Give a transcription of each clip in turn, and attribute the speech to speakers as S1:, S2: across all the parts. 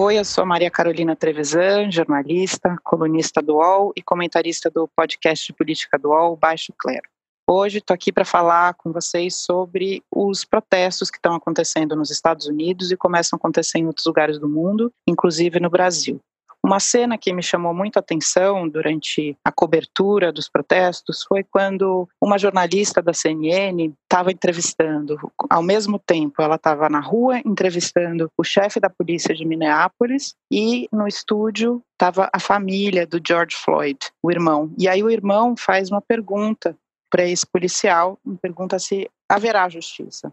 S1: Oi, eu sou Maria Carolina Trevisan, jornalista, colunista do UOL e comentarista do podcast de política do UOL, Baixo Clero. Hoje estou aqui para falar com vocês sobre os protestos que estão acontecendo nos Estados Unidos e começam a acontecer em outros lugares do mundo, inclusive no Brasil. Uma cena que me chamou muito a atenção durante a cobertura dos protestos foi quando uma jornalista da CNN estava entrevistando, ao mesmo tempo ela estava na rua entrevistando o chefe da polícia de Minneapolis e no estúdio estava a família do George Floyd, o irmão. E aí o irmão faz uma pergunta para esse policial, pergunta se haverá justiça.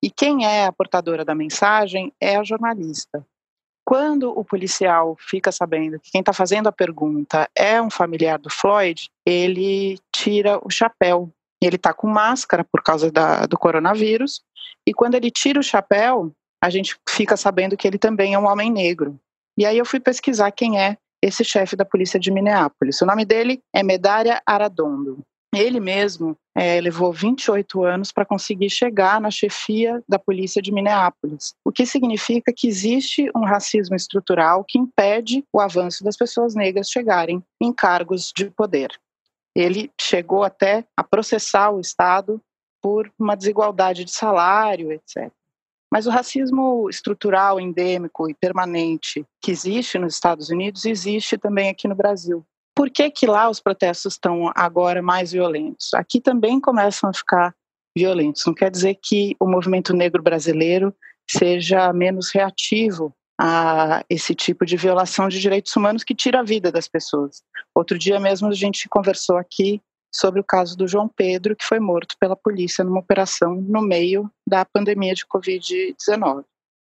S1: E quem é a portadora da mensagem é a jornalista. Quando o policial fica sabendo que quem está fazendo a pergunta é um familiar do Floyd, ele tira o chapéu. Ele está com máscara por causa da, do coronavírus, e quando ele tira o chapéu, a gente fica sabendo que ele também é um homem negro. E aí eu fui pesquisar quem é esse chefe da polícia de Minneapolis. O nome dele é Medária Aradondo. Ele mesmo é, levou 28 anos para conseguir chegar na chefia da polícia de Minneapolis, o que significa que existe um racismo estrutural que impede o avanço das pessoas negras chegarem em cargos de poder. Ele chegou até a processar o Estado por uma desigualdade de salário, etc. Mas o racismo estrutural, endêmico e permanente que existe nos Estados Unidos existe também aqui no Brasil. Por que, que lá os protestos estão agora mais violentos? Aqui também começam a ficar violentos. Não quer dizer que o movimento negro brasileiro seja menos reativo a esse tipo de violação de direitos humanos que tira a vida das pessoas. Outro dia mesmo a gente conversou aqui sobre o caso do João Pedro, que foi morto pela polícia numa operação no meio da pandemia de Covid-19.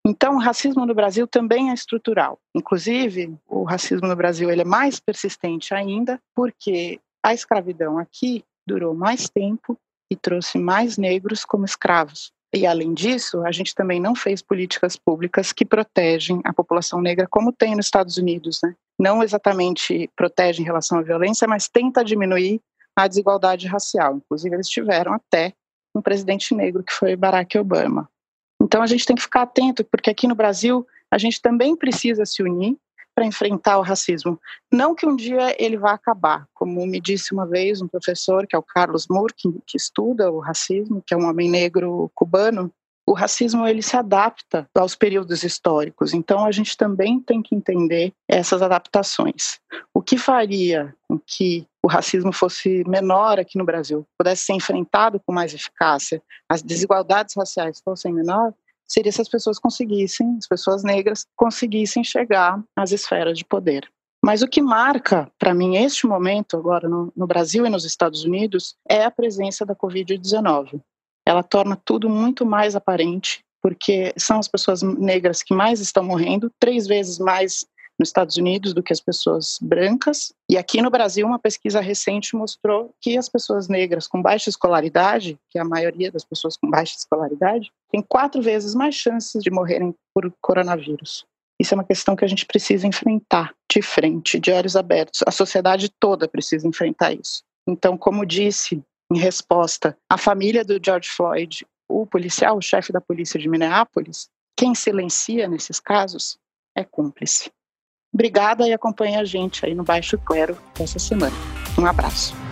S1: Então, o racismo no Brasil também é estrutural. Inclusive, o racismo no Brasil ele é mais persistente ainda, porque a escravidão aqui durou mais tempo e trouxe mais negros como escravos. E, além disso, a gente também não fez políticas públicas que protegem a população negra, como tem nos Estados Unidos. Né? Não exatamente protege em relação à violência, mas tenta diminuir a desigualdade racial. Inclusive, eles tiveram até um presidente negro, que foi Barack Obama. Então a gente tem que ficar atento, porque aqui no Brasil a gente também precisa se unir para enfrentar o racismo. Não que um dia ele vá acabar, como me disse uma vez um professor, que é o Carlos Moore, que, que estuda o racismo, que é um homem negro cubano, o racismo ele se adapta aos períodos históricos. Então a gente também tem que entender essas adaptações. O que faria com que o racismo fosse menor aqui no Brasil, pudesse ser enfrentado com mais eficácia, as desigualdades raciais fossem menor, seria se as pessoas conseguissem, as pessoas negras conseguissem chegar às esferas de poder. Mas o que marca, para mim, este momento, agora no, no, Brasil e nos Estados Unidos, é a presença da Covid-19 ela torna tudo muito mais aparente, porque são as pessoas negras que mais estão morrendo, três vezes mais nos Estados Unidos do que as pessoas brancas. E aqui no Brasil, uma pesquisa recente mostrou que as pessoas negras com baixa escolaridade, que é a maioria das pessoas com baixa escolaridade, tem quatro vezes mais chances de morrerem por coronavírus. Isso é uma questão que a gente precisa enfrentar de frente, de olhos abertos. A sociedade toda precisa enfrentar isso. Então, como disse em resposta à família do George Floyd, o policial, o chefe da polícia de Minneapolis, quem silencia nesses casos é cúmplice. Obrigada e acompanhe a gente aí no Baixo Clero essa semana. Um abraço.